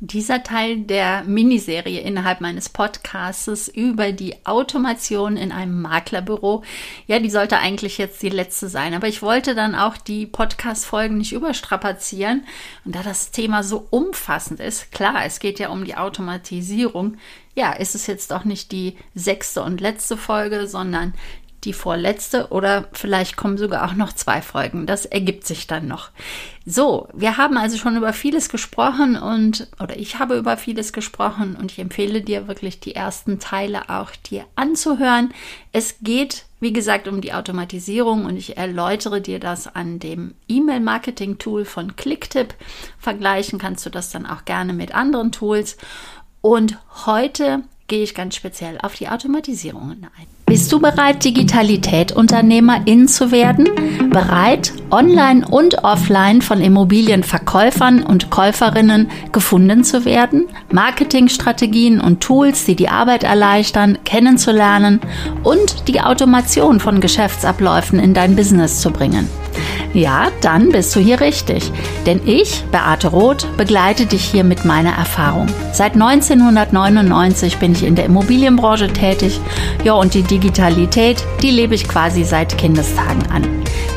Dieser Teil der Miniserie innerhalb meines Podcasts über die Automation in einem Maklerbüro, ja, die sollte eigentlich jetzt die letzte sein. Aber ich wollte dann auch die Podcast-Folgen nicht überstrapazieren. Und da das Thema so umfassend ist, klar, es geht ja um die Automatisierung, ja, ist es jetzt doch nicht die sechste und letzte Folge, sondern die vorletzte oder vielleicht kommen sogar auch noch zwei Folgen. Das ergibt sich dann noch. So, wir haben also schon über vieles gesprochen und, oder ich habe über vieles gesprochen und ich empfehle dir wirklich die ersten Teile auch dir anzuhören. Es geht, wie gesagt, um die Automatisierung und ich erläutere dir das an dem E-Mail-Marketing-Tool von Clicktip. Vergleichen kannst du das dann auch gerne mit anderen Tools. Und heute gehe ich ganz speziell auf die Automatisierungen ein. Bist du bereit, Digitalität-Unternehmerin zu werden? Bereit, online und offline von Immobilienverkäufern und Käuferinnen gefunden zu werden? Marketingstrategien und Tools, die die Arbeit erleichtern, kennenzulernen und die Automation von Geschäftsabläufen in dein Business zu bringen? Ja, dann bist du hier richtig. Denn ich, Beate Roth, begleite dich hier mit meiner Erfahrung. Seit 1999 bin ich in der Immobilienbranche tätig. Ja, und die Digitalität, die lebe ich quasi seit Kindestagen an.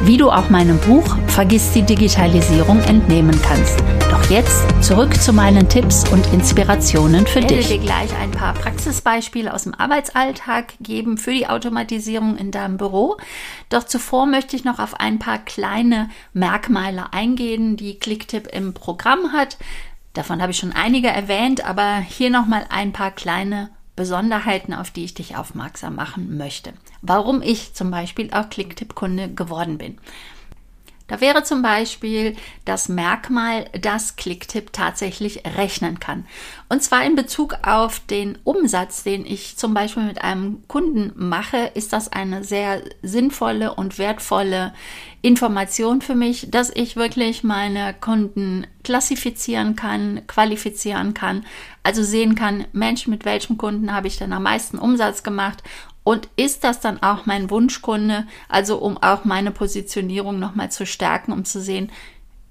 Wie du auch meinem Buch Vergiss die Digitalisierung entnehmen kannst. Jetzt zurück zu meinen Tipps und Inspirationen für dich. Ich werde dir gleich ein paar Praxisbeispiele aus dem Arbeitsalltag geben für die Automatisierung in deinem Büro. Doch zuvor möchte ich noch auf ein paar kleine Merkmale eingehen, die Clicktip im Programm hat. Davon habe ich schon einige erwähnt, aber hier nochmal ein paar kleine Besonderheiten, auf die ich dich aufmerksam machen möchte. Warum ich zum Beispiel auch Clicktip-Kunde geworden bin. Da wäre zum Beispiel das Merkmal, dass Clicktip tatsächlich rechnen kann. Und zwar in Bezug auf den Umsatz, den ich zum Beispiel mit einem Kunden mache, ist das eine sehr sinnvolle und wertvolle Information für mich, dass ich wirklich meine Kunden klassifizieren kann, qualifizieren kann, also sehen kann, Mensch, mit welchem Kunden habe ich denn am meisten Umsatz gemacht und ist das dann auch mein Wunschkunde, also um auch meine Positionierung nochmal zu stärken, um zu sehen,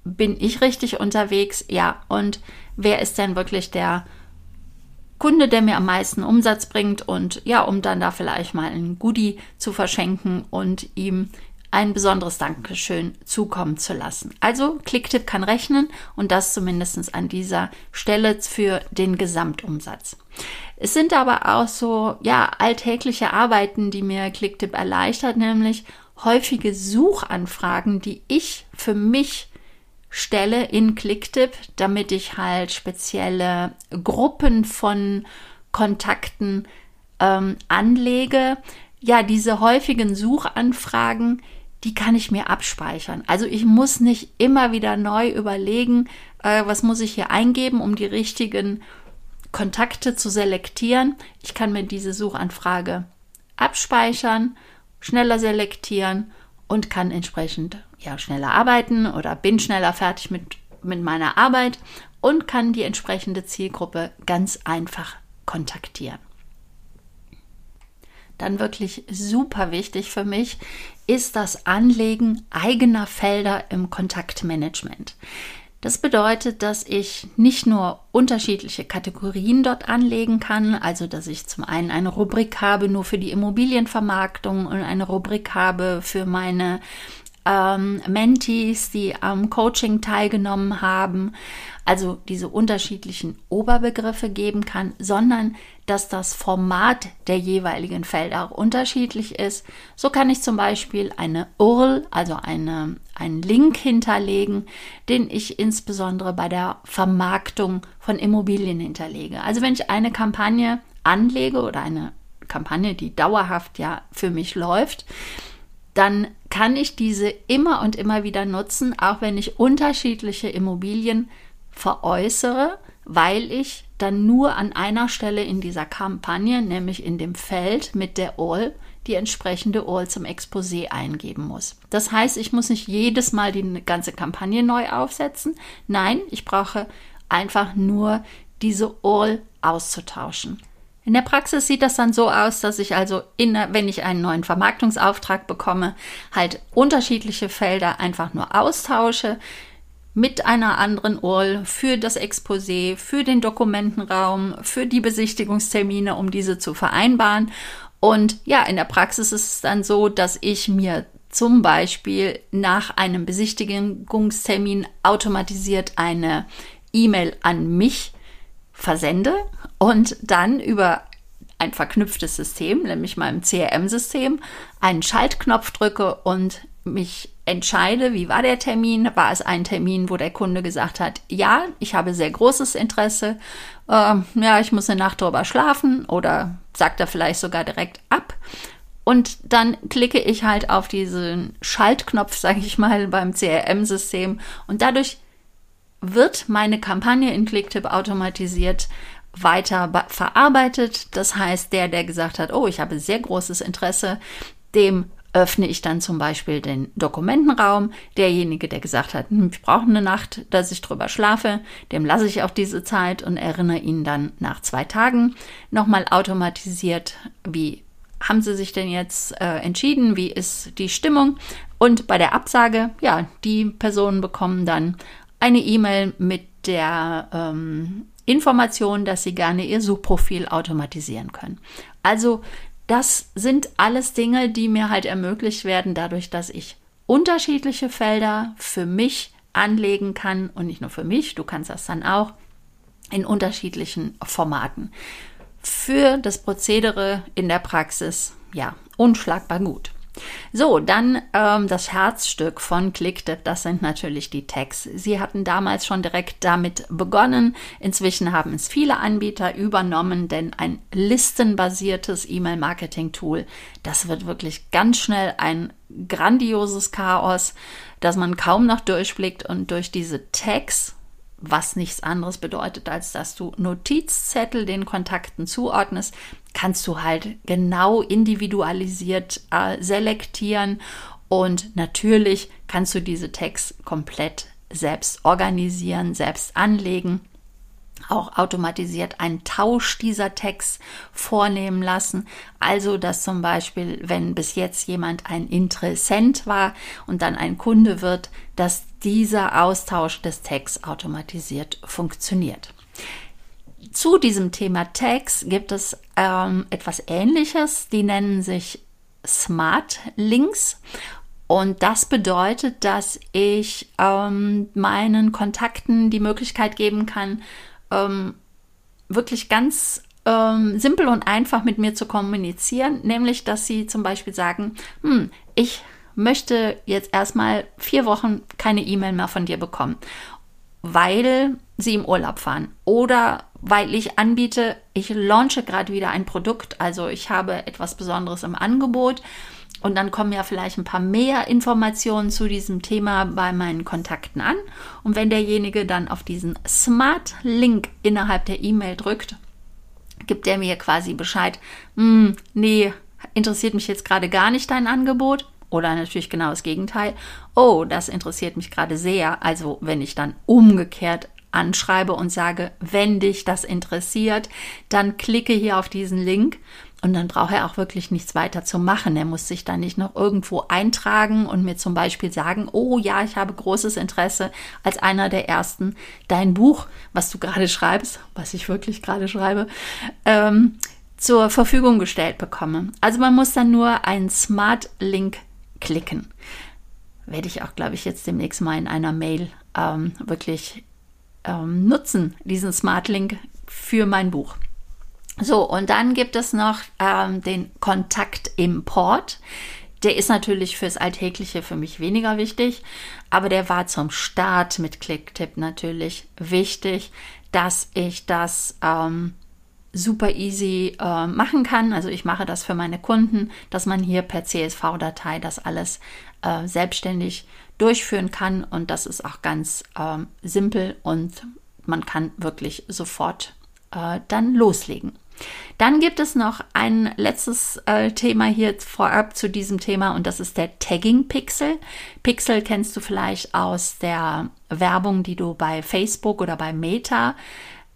bin ich richtig unterwegs? Ja. Und wer ist denn wirklich der Kunde, der mir am meisten Umsatz bringt? Und ja, um dann da vielleicht mal ein Goodie zu verschenken und ihm ein besonderes Dankeschön zukommen zu lassen. Also Clicktip kann rechnen und das zumindest an dieser Stelle für den Gesamtumsatz. Es sind aber auch so, ja, alltägliche Arbeiten, die mir Clicktip erleichtert, nämlich häufige Suchanfragen, die ich für mich stelle in Clicktip, damit ich halt spezielle Gruppen von Kontakten ähm, anlege. Ja, diese häufigen Suchanfragen, die kann ich mir abspeichern. Also ich muss nicht immer wieder neu überlegen, äh, was muss ich hier eingeben, um die richtigen Kontakte zu selektieren. Ich kann mir diese Suchanfrage abspeichern, schneller selektieren und kann entsprechend ja schneller arbeiten oder bin schneller fertig mit, mit meiner Arbeit und kann die entsprechende Zielgruppe ganz einfach kontaktieren. Dann wirklich super wichtig für mich ist das Anlegen eigener Felder im Kontaktmanagement. Das bedeutet, dass ich nicht nur unterschiedliche Kategorien dort anlegen kann, also dass ich zum einen eine Rubrik habe nur für die Immobilienvermarktung und eine Rubrik habe für meine ähm, Mentees, die am Coaching teilgenommen haben, also diese unterschiedlichen Oberbegriffe geben kann, sondern dass das Format der jeweiligen Felder auch unterschiedlich ist. So kann ich zum Beispiel eine URL, also eine, einen Link hinterlegen, den ich insbesondere bei der Vermarktung von Immobilien hinterlege. Also wenn ich eine Kampagne anlege oder eine Kampagne, die dauerhaft ja für mich läuft, dann kann ich diese immer und immer wieder nutzen, auch wenn ich unterschiedliche Immobilien veräußere, weil ich dann nur an einer Stelle in dieser Kampagne, nämlich in dem Feld mit der All, die entsprechende All zum Exposé eingeben muss. Das heißt, ich muss nicht jedes Mal die ganze Kampagne neu aufsetzen. Nein, ich brauche einfach nur diese All auszutauschen. In der Praxis sieht das dann so aus, dass ich also, in, wenn ich einen neuen Vermarktungsauftrag bekomme, halt unterschiedliche Felder einfach nur austausche, mit einer anderen URL für das Exposé, für den Dokumentenraum, für die Besichtigungstermine, um diese zu vereinbaren. Und ja, in der Praxis ist es dann so, dass ich mir zum Beispiel nach einem Besichtigungstermin automatisiert eine E-Mail an mich versende und dann über ein verknüpftes System, nämlich meinem CRM-System, einen Schaltknopf drücke und mich entscheide, wie war der Termin? War es ein Termin, wo der Kunde gesagt hat, ja, ich habe sehr großes Interesse, äh, ja, ich muss eine Nacht drüber schlafen oder sagt er vielleicht sogar direkt ab. Und dann klicke ich halt auf diesen Schaltknopf, sage ich mal, beim CRM-System und dadurch wird meine Kampagne in Clicktip automatisiert weiter verarbeitet. Das heißt, der, der gesagt hat, oh, ich habe sehr großes Interesse, dem öffne ich dann zum Beispiel den Dokumentenraum. Derjenige, der gesagt hat, hm, ich brauche eine Nacht, dass ich drüber schlafe, dem lasse ich auch diese Zeit und erinnere ihn dann nach zwei Tagen nochmal automatisiert, wie haben Sie sich denn jetzt äh, entschieden? Wie ist die Stimmung? Und bei der Absage, ja, die Personen bekommen dann eine E-Mail mit der ähm, Information, dass sie gerne ihr Suchprofil automatisieren können. Also das sind alles Dinge, die mir halt ermöglicht werden, dadurch, dass ich unterschiedliche Felder für mich anlegen kann und nicht nur für mich, du kannst das dann auch in unterschiedlichen Formaten. Für das Prozedere in der Praxis, ja, unschlagbar gut. So, dann ähm, das Herzstück von ClickTip, das sind natürlich die Tags. Sie hatten damals schon direkt damit begonnen. Inzwischen haben es viele Anbieter übernommen, denn ein listenbasiertes E-Mail-Marketing-Tool, das wird wirklich ganz schnell ein grandioses Chaos, dass man kaum noch durchblickt und durch diese Tags was nichts anderes bedeutet, als dass du Notizzettel den Kontakten zuordnest, kannst du halt genau individualisiert äh, selektieren und natürlich kannst du diese Tags komplett selbst organisieren, selbst anlegen auch automatisiert einen Tausch dieser Tags vornehmen lassen. Also, dass zum Beispiel, wenn bis jetzt jemand ein Interessent war und dann ein Kunde wird, dass dieser Austausch des Tags automatisiert funktioniert. Zu diesem Thema Tags gibt es ähm, etwas Ähnliches. Die nennen sich Smart Links. Und das bedeutet, dass ich ähm, meinen Kontakten die Möglichkeit geben kann, ähm, wirklich ganz ähm, simpel und einfach mit mir zu kommunizieren, nämlich dass sie zum Beispiel sagen, hm, ich möchte jetzt erstmal vier Wochen keine E-Mail mehr von dir bekommen, weil sie im Urlaub fahren. Oder weil ich anbiete, ich launche gerade wieder ein Produkt, also ich habe etwas Besonderes im Angebot und dann kommen ja vielleicht ein paar mehr Informationen zu diesem Thema bei meinen Kontakten an. Und wenn derjenige dann auf diesen Smart Link innerhalb der E-Mail drückt, gibt er mir quasi Bescheid, hm, nee, interessiert mich jetzt gerade gar nicht dein Angebot. Oder natürlich genau das Gegenteil. Oh, das interessiert mich gerade sehr. Also wenn ich dann umgekehrt anschreibe und sage, wenn dich das interessiert, dann klicke hier auf diesen Link und dann braucht er auch wirklich nichts weiter zu machen. Er muss sich dann nicht noch irgendwo eintragen und mir zum Beispiel sagen, oh ja, ich habe großes Interesse als einer der ersten, dein Buch, was du gerade schreibst, was ich wirklich gerade schreibe, ähm, zur Verfügung gestellt bekomme. Also man muss dann nur einen Smart Link klicken. Werde ich auch, glaube ich, jetzt demnächst mal in einer Mail ähm, wirklich ähm, nutzen, diesen Smart Link für mein Buch. So, und dann gibt es noch ähm, den Kontaktimport. Der ist natürlich fürs Alltägliche für mich weniger wichtig, aber der war zum Start mit Clicktip natürlich wichtig, dass ich das ähm, super easy äh, machen kann. Also ich mache das für meine Kunden, dass man hier per CSV-Datei das alles äh, selbstständig durchführen kann und das ist auch ganz ähm, simpel und man kann wirklich sofort äh, dann loslegen. Dann gibt es noch ein letztes äh, Thema hier vorab zu diesem Thema und das ist der Tagging Pixel. Pixel kennst du vielleicht aus der Werbung, die du bei Facebook oder bei Meta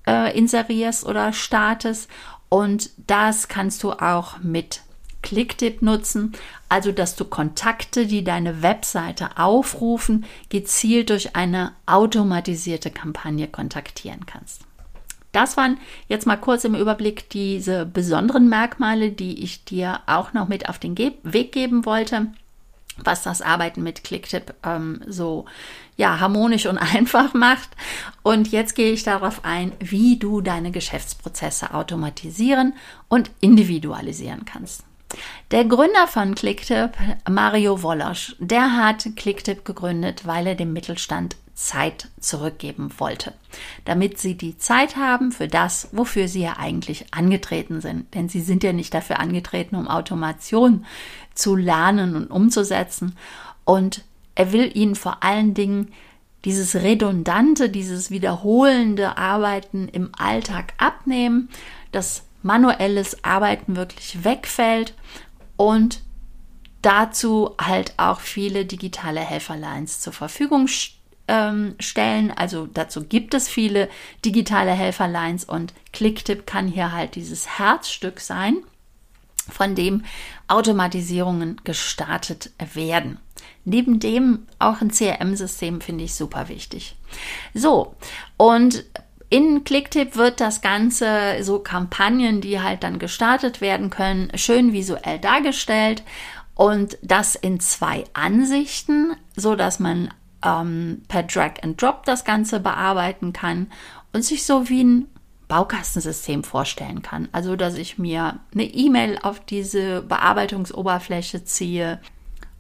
äh, inserierst oder startest und das kannst du auch mit Clicktip nutzen, also dass du Kontakte, die deine Webseite aufrufen, gezielt durch eine automatisierte Kampagne kontaktieren kannst. Das waren jetzt mal kurz im Überblick diese besonderen Merkmale, die ich dir auch noch mit auf den Ge Weg geben wollte, was das Arbeiten mit Clicktip ähm, so ja, harmonisch und einfach macht. Und jetzt gehe ich darauf ein, wie du deine Geschäftsprozesse automatisieren und individualisieren kannst. Der Gründer von Clicktip, Mario Wolosch, der hat Clicktip gegründet, weil er dem Mittelstand Zeit zurückgeben wollte, damit sie die Zeit haben für das, wofür sie ja eigentlich angetreten sind. Denn sie sind ja nicht dafür angetreten, um Automation zu lernen und umzusetzen. Und er will ihnen vor allen Dingen dieses redundante, dieses wiederholende Arbeiten im Alltag abnehmen, dass manuelles Arbeiten wirklich wegfällt und dazu halt auch viele digitale Helferlines zur Verfügung ähm, stellen. Also dazu gibt es viele digitale Helferlines und Clicktip kann hier halt dieses Herzstück sein, von dem Automatisierungen gestartet werden. Neben dem auch ein CRM-System finde ich super wichtig. So, und in Clicktip wird das Ganze, so Kampagnen, die halt dann gestartet werden können, schön visuell dargestellt und das in zwei Ansichten, so dass man ähm, per Drag and Drop das Ganze bearbeiten kann und sich so wie ein Baukastensystem vorstellen kann. Also, dass ich mir eine E-Mail auf diese Bearbeitungsoberfläche ziehe,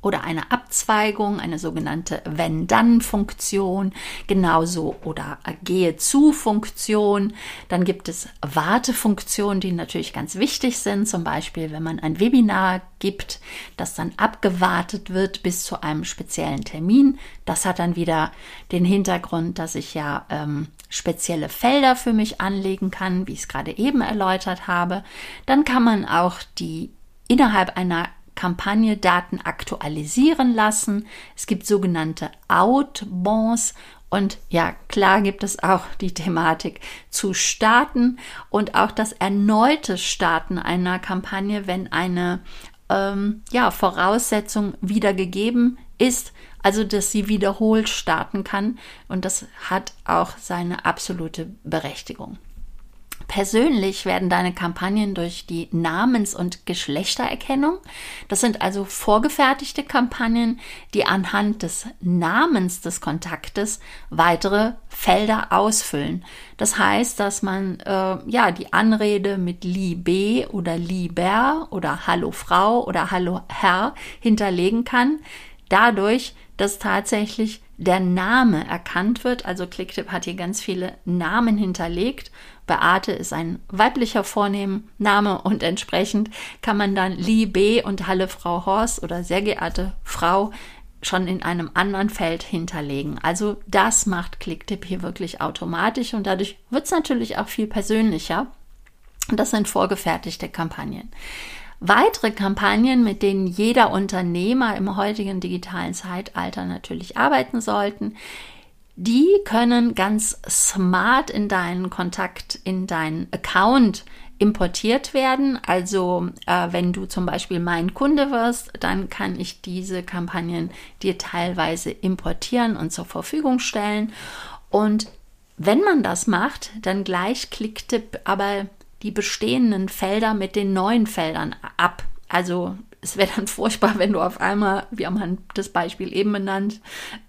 oder eine Abzweigung, eine sogenannte Wenn-Dann-Funktion, genauso oder Gehe-zu-Funktion. Dann gibt es Wartefunktionen, die natürlich ganz wichtig sind, zum Beispiel wenn man ein Webinar gibt, das dann abgewartet wird bis zu einem speziellen Termin. Das hat dann wieder den Hintergrund, dass ich ja ähm, spezielle Felder für mich anlegen kann, wie ich es gerade eben erläutert habe. Dann kann man auch die innerhalb einer Kampagne Daten aktualisieren lassen. Es gibt sogenannte Outbonds und ja, klar gibt es auch die Thematik zu starten und auch das erneute Starten einer Kampagne, wenn eine ähm, ja, Voraussetzung wieder gegeben ist, also dass sie wiederholt starten kann. Und das hat auch seine absolute Berechtigung. Persönlich werden deine Kampagnen durch die Namens- und Geschlechtererkennung, das sind also vorgefertigte Kampagnen, die anhand des Namens des Kontaktes weitere Felder ausfüllen. Das heißt, dass man äh, ja die Anrede mit Liebe oder Lieber oder Hallo Frau oder Hallo Herr hinterlegen kann, dadurch, dass tatsächlich der Name erkannt wird. Also Clicktip hat hier ganz viele Namen hinterlegt. Beate ist ein weiblicher Vorname und entsprechend kann man dann Liebe und Halle Frau Horst oder sehr geehrte Frau schon in einem anderen Feld hinterlegen. Also das macht Clicktip hier wirklich automatisch und dadurch wird es natürlich auch viel persönlicher. Und das sind vorgefertigte Kampagnen. Weitere Kampagnen, mit denen jeder Unternehmer im heutigen digitalen Zeitalter natürlich arbeiten sollten, die können ganz smart in deinen Kontakt, in deinen Account importiert werden. Also äh, wenn du zum Beispiel mein Kunde wirst, dann kann ich diese Kampagnen dir teilweise importieren und zur Verfügung stellen. Und wenn man das macht, dann gleich klickte aber die bestehenden Felder mit den neuen Feldern ab. Also es wäre dann furchtbar, wenn du auf einmal, wir haben das Beispiel eben benannt,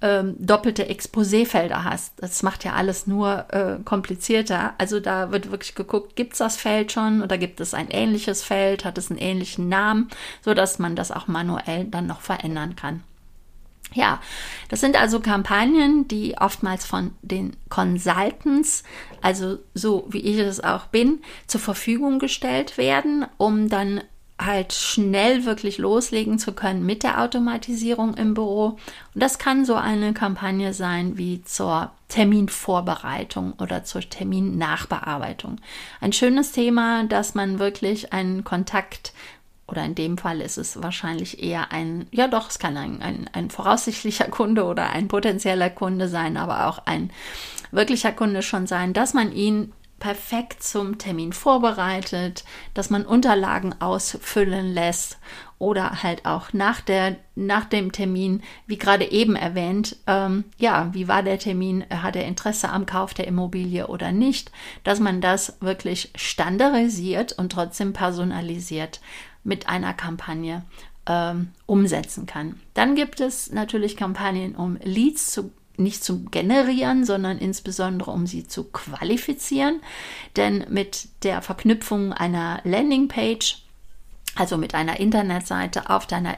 ähm, doppelte Exposé-Felder hast. Das macht ja alles nur äh, komplizierter. Also da wird wirklich geguckt, gibt es das Feld schon oder gibt es ein ähnliches Feld, hat es einen ähnlichen Namen, sodass man das auch manuell dann noch verändern kann. Ja, das sind also Kampagnen, die oftmals von den Consultants, also so wie ich es auch bin, zur Verfügung gestellt werden, um dann halt schnell wirklich loslegen zu können mit der Automatisierung im Büro. Und das kann so eine Kampagne sein wie zur Terminvorbereitung oder zur Terminnachbearbeitung. Ein schönes Thema, dass man wirklich einen Kontakt oder in dem Fall ist es wahrscheinlich eher ein, ja doch, es kann ein, ein, ein voraussichtlicher Kunde oder ein potenzieller Kunde sein, aber auch ein wirklicher Kunde schon sein, dass man ihn perfekt zum Termin vorbereitet, dass man Unterlagen ausfüllen lässt oder halt auch nach, der, nach dem Termin, wie gerade eben erwähnt, ähm, ja, wie war der Termin, hat er Interesse am Kauf der Immobilie oder nicht, dass man das wirklich standardisiert und trotzdem personalisiert mit einer Kampagne ähm, umsetzen kann. Dann gibt es natürlich Kampagnen, um Leads zu nicht zu generieren, sondern insbesondere um sie zu qualifizieren. Denn mit der Verknüpfung einer Landingpage, also mit einer Internetseite auf deiner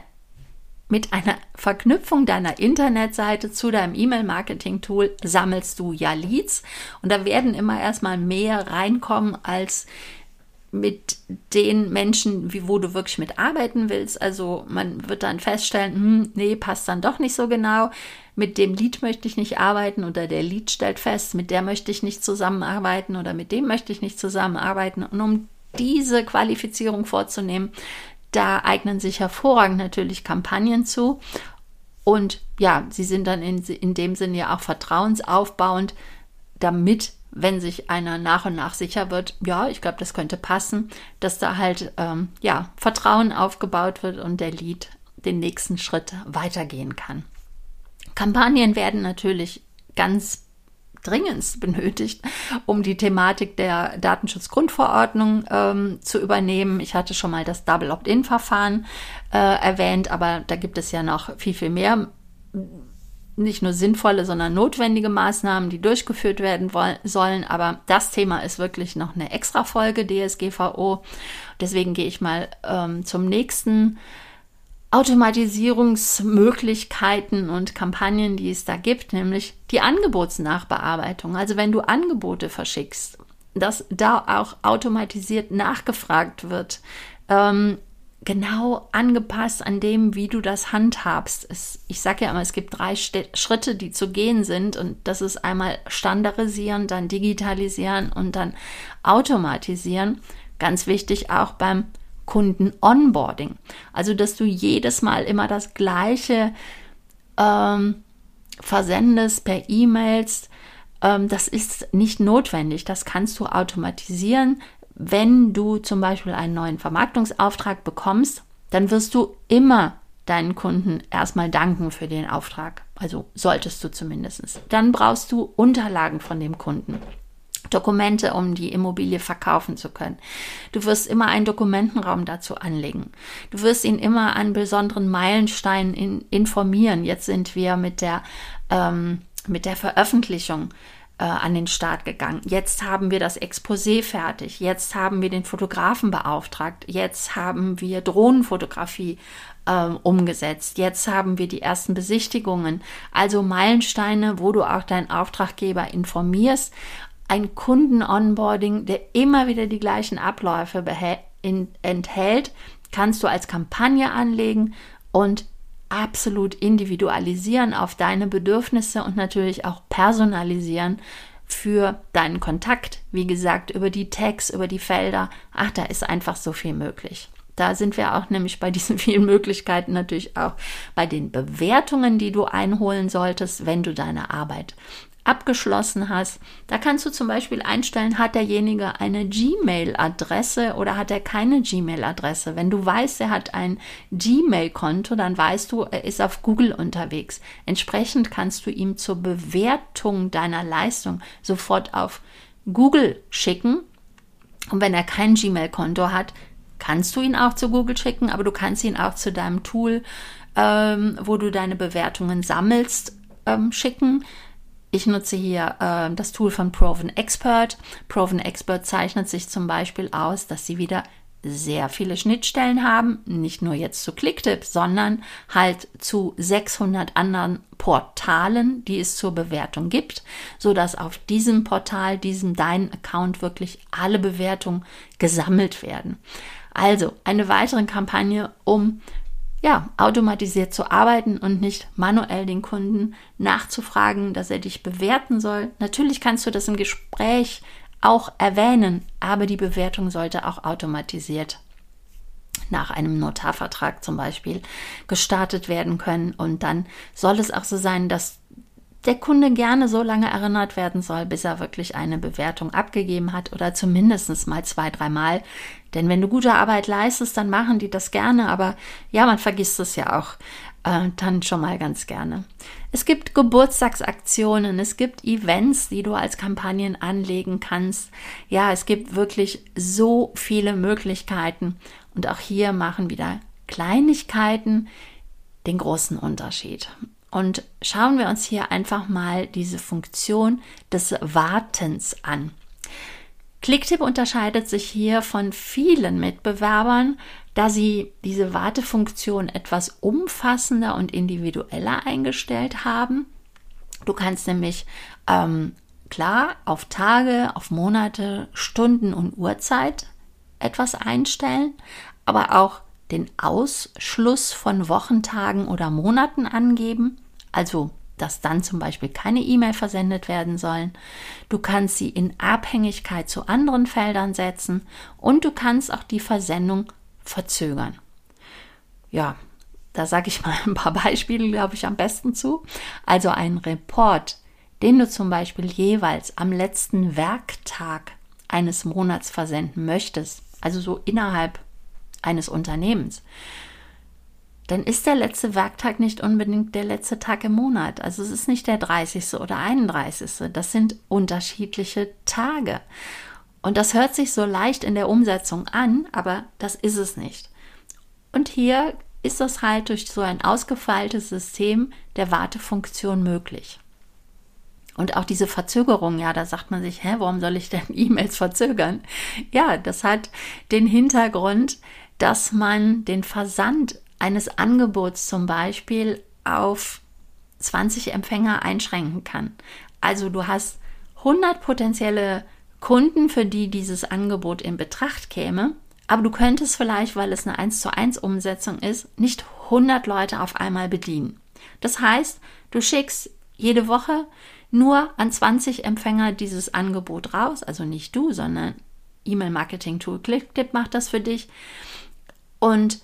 mit einer Verknüpfung deiner Internetseite zu deinem E-Mail-Marketing-Tool sammelst du ja Leads und da werden immer erstmal mehr reinkommen als mit den Menschen, wie, wo du wirklich mitarbeiten willst. Also man wird dann feststellen, hm, nee, passt dann doch nicht so genau mit dem Lied möchte ich nicht arbeiten oder der Lied stellt fest, mit der möchte ich nicht zusammenarbeiten oder mit dem möchte ich nicht zusammenarbeiten. Und um diese Qualifizierung vorzunehmen, da eignen sich hervorragend natürlich Kampagnen zu. Und ja, sie sind dann in, in dem Sinne ja auch vertrauensaufbauend, damit, wenn sich einer nach und nach sicher wird, ja, ich glaube, das könnte passen, dass da halt ähm, ja Vertrauen aufgebaut wird und der Lied den nächsten Schritt weitergehen kann. Kampagnen werden natürlich ganz dringend benötigt, um die Thematik der Datenschutzgrundverordnung ähm, zu übernehmen. Ich hatte schon mal das Double Opt-in-Verfahren äh, erwähnt, aber da gibt es ja noch viel, viel mehr nicht nur sinnvolle, sondern notwendige Maßnahmen, die durchgeführt werden wollen, sollen. Aber das Thema ist wirklich noch eine extra Folge DSGVO. Deswegen gehe ich mal ähm, zum nächsten Automatisierungsmöglichkeiten und Kampagnen, die es da gibt, nämlich die Angebotsnachbearbeitung. Also wenn du Angebote verschickst, dass da auch automatisiert nachgefragt wird, ähm, genau angepasst an dem, wie du das handhabst. Es, ich sage ja immer, es gibt drei Schritte, die zu gehen sind und das ist einmal standardisieren, dann digitalisieren und dann automatisieren. Ganz wichtig auch beim Kunden-Onboarding. Also, dass du jedes Mal immer das gleiche ähm, versendest per E-Mails. Ähm, das ist nicht notwendig. Das kannst du automatisieren. Wenn du zum Beispiel einen neuen Vermarktungsauftrag bekommst, dann wirst du immer deinen Kunden erstmal danken für den Auftrag. Also solltest du zumindest. Dann brauchst du Unterlagen von dem Kunden. Dokumente, um die Immobilie verkaufen zu können. Du wirst immer einen Dokumentenraum dazu anlegen. Du wirst ihn immer an besonderen Meilensteinen in, informieren. Jetzt sind wir mit der, ähm, mit der Veröffentlichung äh, an den Start gegangen. Jetzt haben wir das Exposé fertig. Jetzt haben wir den Fotografen beauftragt. Jetzt haben wir Drohnenfotografie ähm, umgesetzt. Jetzt haben wir die ersten Besichtigungen. Also Meilensteine, wo du auch deinen Auftraggeber informierst ein Kunden-Onboarding, der immer wieder die gleichen Abläufe in, enthält, kannst du als Kampagne anlegen und absolut individualisieren auf deine Bedürfnisse und natürlich auch personalisieren für deinen Kontakt. Wie gesagt, über die Tags, über die Felder. Ach, da ist einfach so viel möglich. Da sind wir auch nämlich bei diesen vielen Möglichkeiten natürlich auch bei den Bewertungen, die du einholen solltest, wenn du deine Arbeit abgeschlossen hast. Da kannst du zum Beispiel einstellen, hat derjenige eine Gmail-Adresse oder hat er keine Gmail-Adresse. Wenn du weißt, er hat ein Gmail-Konto, dann weißt du, er ist auf Google unterwegs. Entsprechend kannst du ihm zur Bewertung deiner Leistung sofort auf Google schicken. Und wenn er kein Gmail-Konto hat, kannst du ihn auch zu Google schicken, aber du kannst ihn auch zu deinem Tool, ähm, wo du deine Bewertungen sammelst, ähm, schicken. Ich nutze hier äh, das Tool von Proven Expert. Proven Expert zeichnet sich zum Beispiel aus, dass sie wieder sehr viele Schnittstellen haben, nicht nur jetzt zu Clicktip, sondern halt zu 600 anderen Portalen, die es zur Bewertung gibt, so dass auf diesem Portal, diesem deinen Account wirklich alle Bewertungen gesammelt werden. Also eine weitere Kampagne, um ja, automatisiert zu arbeiten und nicht manuell den Kunden nachzufragen, dass er dich bewerten soll. Natürlich kannst du das im Gespräch auch erwähnen, aber die Bewertung sollte auch automatisiert nach einem Notarvertrag zum Beispiel gestartet werden können. Und dann soll es auch so sein, dass der Kunde gerne so lange erinnert werden soll, bis er wirklich eine Bewertung abgegeben hat oder zumindest mal zwei, dreimal. Denn wenn du gute Arbeit leistest, dann machen die das gerne, aber ja, man vergisst es ja auch äh, dann schon mal ganz gerne. Es gibt Geburtstagsaktionen, es gibt Events, die du als Kampagnen anlegen kannst. Ja, es gibt wirklich so viele Möglichkeiten und auch hier machen wieder Kleinigkeiten den großen Unterschied. Und schauen wir uns hier einfach mal diese Funktion des Wartens an. Clicktip unterscheidet sich hier von vielen Mitbewerbern, da sie diese Wartefunktion etwas umfassender und individueller eingestellt haben. Du kannst nämlich ähm, klar auf Tage, auf Monate, Stunden und Uhrzeit etwas einstellen, aber auch den Ausschluss von Wochentagen oder Monaten angeben, also dass dann zum Beispiel keine E-Mail versendet werden sollen. Du kannst sie in Abhängigkeit zu anderen Feldern setzen und du kannst auch die Versendung verzögern. Ja, da sage ich mal ein paar Beispiele, glaube ich, am besten zu. Also ein Report, den du zum Beispiel jeweils am letzten Werktag eines Monats versenden möchtest, also so innerhalb eines Unternehmens, dann ist der letzte Werktag nicht unbedingt der letzte Tag im Monat. Also es ist nicht der 30. oder 31. Das sind unterschiedliche Tage. Und das hört sich so leicht in der Umsetzung an, aber das ist es nicht. Und hier ist das halt durch so ein ausgefeiltes System der Wartefunktion möglich. Und auch diese Verzögerung, ja, da sagt man sich, hä, warum soll ich denn E-Mails verzögern? Ja, das hat den Hintergrund, dass man den Versand eines Angebots zum Beispiel auf 20 Empfänger einschränken kann. Also du hast 100 potenzielle Kunden, für die dieses Angebot in Betracht käme, aber du könntest vielleicht, weil es eine 1 zu 1 Umsetzung ist, nicht 100 Leute auf einmal bedienen. Das heißt, du schickst jede Woche nur an 20 Empfänger dieses Angebot raus, also nicht du, sondern E-Mail-Marketing-Tool ClickTip macht das für dich. Und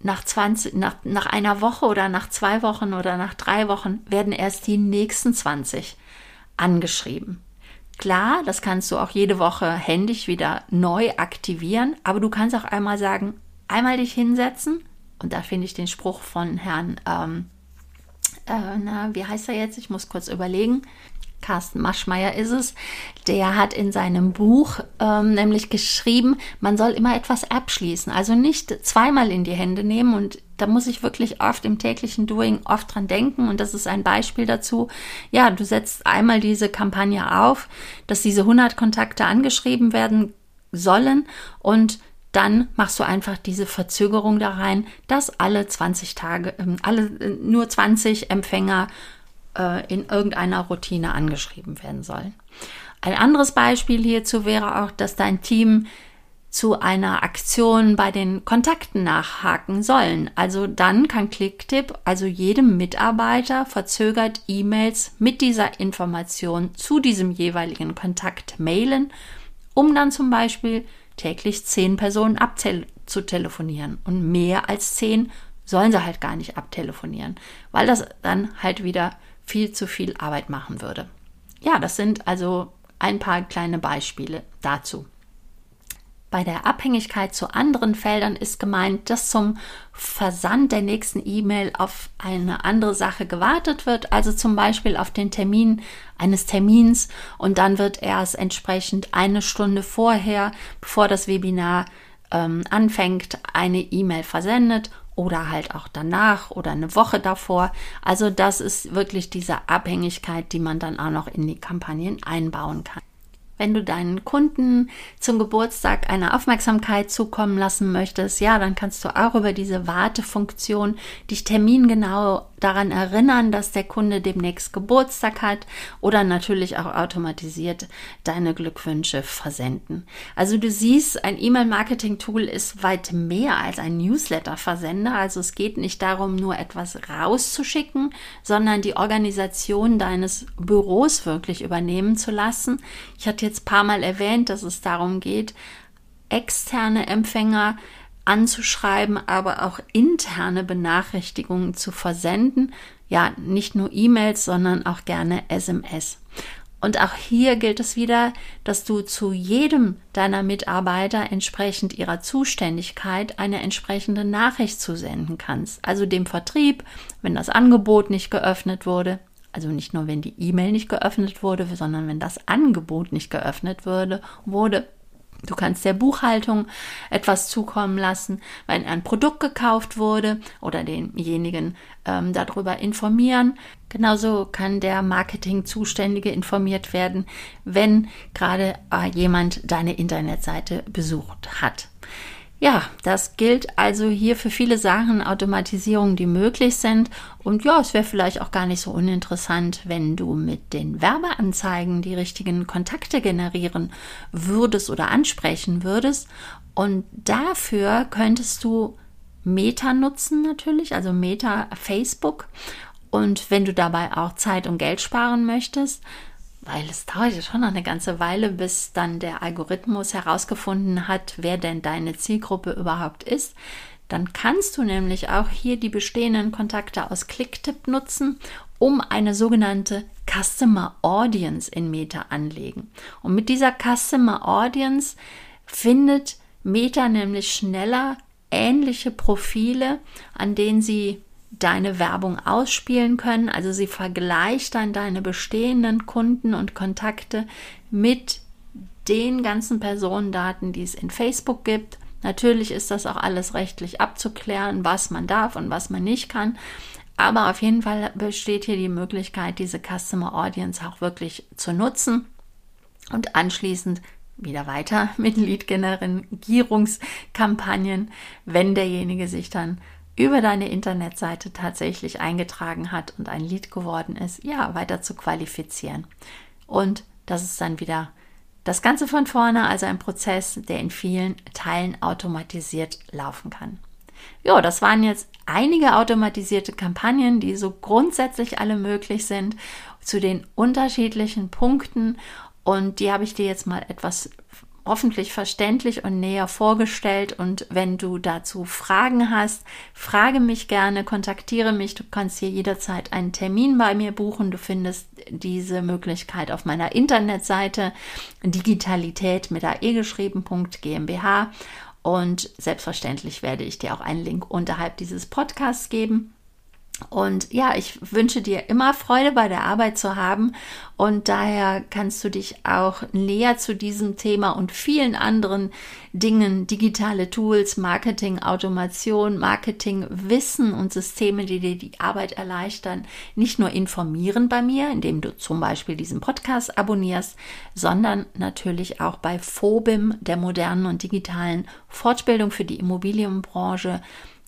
nach, 20, nach, nach einer Woche oder nach zwei Wochen oder nach drei Wochen werden erst die nächsten 20 angeschrieben. Klar, das kannst du auch jede Woche händisch wieder neu aktivieren, aber du kannst auch einmal sagen, einmal dich hinsetzen und da finde ich den Spruch von Herrn, ähm, äh, na, wie heißt er jetzt? Ich muss kurz überlegen. Carsten Maschmeyer ist es, der hat in seinem Buch ähm, nämlich geschrieben, man soll immer etwas abschließen, also nicht zweimal in die Hände nehmen. Und da muss ich wirklich oft im täglichen Doing oft dran denken. Und das ist ein Beispiel dazu. Ja, du setzt einmal diese Kampagne auf, dass diese 100 Kontakte angeschrieben werden sollen. Und dann machst du einfach diese Verzögerung da rein, dass alle 20 Tage, ähm, alle äh, nur 20 Empfänger äh, in irgendeiner Routine angeschrieben werden sollen. Ein anderes Beispiel hierzu wäre auch, dass dein Team zu einer Aktion bei den Kontakten nachhaken sollen. Also dann kann Clicktip also jedem Mitarbeiter verzögert E-Mails mit dieser Information zu diesem jeweiligen Kontakt mailen, um dann zum Beispiel täglich zehn Personen abzutelefonieren. Und mehr als zehn sollen sie halt gar nicht abtelefonieren, weil das dann halt wieder viel zu viel Arbeit machen würde. Ja, das sind also ein paar kleine Beispiele dazu. Bei der Abhängigkeit zu anderen Feldern ist gemeint, dass zum Versand der nächsten E-Mail auf eine andere Sache gewartet wird, also zum Beispiel auf den Termin eines Termins und dann wird erst entsprechend eine Stunde vorher, bevor das Webinar ähm, anfängt, eine E-Mail versendet oder halt auch danach oder eine Woche davor. Also das ist wirklich diese Abhängigkeit, die man dann auch noch in die Kampagnen einbauen kann. Wenn du deinen Kunden zum Geburtstag eine Aufmerksamkeit zukommen lassen möchtest, ja, dann kannst du auch über diese Wartefunktion dich termingenau daran erinnern, dass der Kunde demnächst Geburtstag hat oder natürlich auch automatisiert deine Glückwünsche versenden. Also du siehst, ein E-Mail-Marketing-Tool ist weit mehr als ein Newsletter-Versender. Also es geht nicht darum, nur etwas rauszuschicken, sondern die Organisation deines Büros wirklich übernehmen zu lassen. Ich hatte jetzt ein paar Mal erwähnt, dass es darum geht, externe Empfänger anzuschreiben, aber auch interne Benachrichtigungen zu versenden. ja, nicht nur E-Mails, sondern auch gerne SMS. Und auch hier gilt es wieder, dass du zu jedem deiner Mitarbeiter entsprechend ihrer Zuständigkeit eine entsprechende Nachricht zusenden kannst. Also dem Vertrieb, wenn das Angebot nicht geöffnet wurde, also nicht nur wenn die E-Mail nicht geöffnet wurde, sondern wenn das Angebot nicht geöffnet wurde, wurde Du kannst der Buchhaltung etwas zukommen lassen, wenn ein Produkt gekauft wurde oder denjenigen ähm, darüber informieren. Genauso kann der Marketing-Zuständige informiert werden, wenn gerade äh, jemand deine Internetseite besucht hat. Ja, das gilt also hier für viele Sachen, Automatisierungen, die möglich sind. Und ja, es wäre vielleicht auch gar nicht so uninteressant, wenn du mit den Werbeanzeigen die richtigen Kontakte generieren würdest oder ansprechen würdest. Und dafür könntest du Meta nutzen natürlich, also Meta Facebook. Und wenn du dabei auch Zeit und Geld sparen möchtest, weil es dauert ja schon noch eine ganze Weile, bis dann der Algorithmus herausgefunden hat, wer denn deine Zielgruppe überhaupt ist. Dann kannst du nämlich auch hier die bestehenden Kontakte aus Clicktip nutzen, um eine sogenannte Customer Audience in Meta anlegen. Und mit dieser Customer Audience findet Meta nämlich schneller ähnliche Profile, an denen sie deine Werbung ausspielen können. Also sie vergleicht dann deine bestehenden Kunden und Kontakte mit den ganzen Personendaten, die es in Facebook gibt. Natürlich ist das auch alles rechtlich abzuklären, was man darf und was man nicht kann. Aber auf jeden Fall besteht hier die Möglichkeit, diese Customer Audience auch wirklich zu nutzen und anschließend wieder weiter mit Lead-Generierungskampagnen, wenn derjenige sich dann über deine Internetseite tatsächlich eingetragen hat und ein Lied geworden ist, ja, weiter zu qualifizieren. Und das ist dann wieder das Ganze von vorne, also ein Prozess, der in vielen Teilen automatisiert laufen kann. Ja, das waren jetzt einige automatisierte Kampagnen, die so grundsätzlich alle möglich sind, zu den unterschiedlichen Punkten. Und die habe ich dir jetzt mal etwas hoffentlich verständlich und näher vorgestellt. Und wenn du dazu Fragen hast, frage mich gerne, kontaktiere mich. Du kannst hier jederzeit einen Termin bei mir buchen. Du findest diese Möglichkeit auf meiner Internetseite digitalität mit ae geschrieben.gmbH. Und selbstverständlich werde ich dir auch einen Link unterhalb dieses Podcasts geben. Und ja, ich wünsche dir immer Freude bei der Arbeit zu haben. Und daher kannst du dich auch näher zu diesem Thema und vielen anderen Dingen, digitale Tools, Marketing, Automation, Marketing, Wissen und Systeme, die dir die Arbeit erleichtern, nicht nur informieren bei mir, indem du zum Beispiel diesen Podcast abonnierst, sondern natürlich auch bei FOBIM, der modernen und digitalen Fortbildung für die Immobilienbranche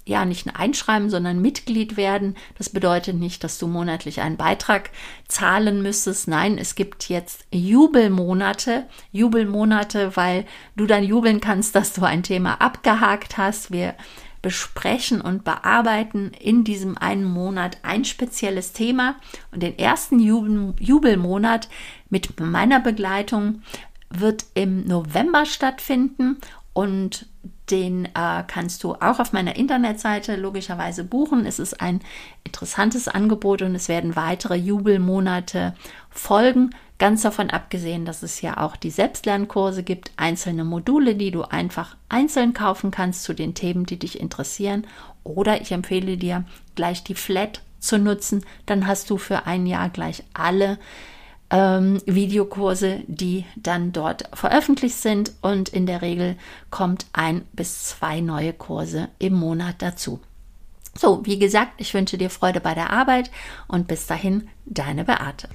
ja nicht ein Einschreiben, sondern Mitglied werden. Das bedeutet nicht, dass du monatlich einen Beitrag zahlen müsstest. Nein, es gibt jetzt Jubelmonate, Jubelmonate, weil du dann jubeln kannst, dass du ein Thema abgehakt hast. Wir besprechen und bearbeiten in diesem einen Monat ein spezielles Thema und den ersten Jubel Jubelmonat mit meiner Begleitung wird im November stattfinden und den äh, kannst du auch auf meiner Internetseite logischerweise buchen. Es ist ein interessantes Angebot und es werden weitere Jubelmonate folgen. Ganz davon abgesehen, dass es ja auch die Selbstlernkurse gibt, einzelne Module, die du einfach einzeln kaufen kannst zu den Themen, die dich interessieren. Oder ich empfehle dir gleich die Flat zu nutzen. Dann hast du für ein Jahr gleich alle ähm, Videokurse, die dann dort veröffentlicht sind und in der Regel kommt ein bis zwei neue Kurse im Monat dazu. So, wie gesagt, ich wünsche dir Freude bei der Arbeit und bis dahin, deine Beate.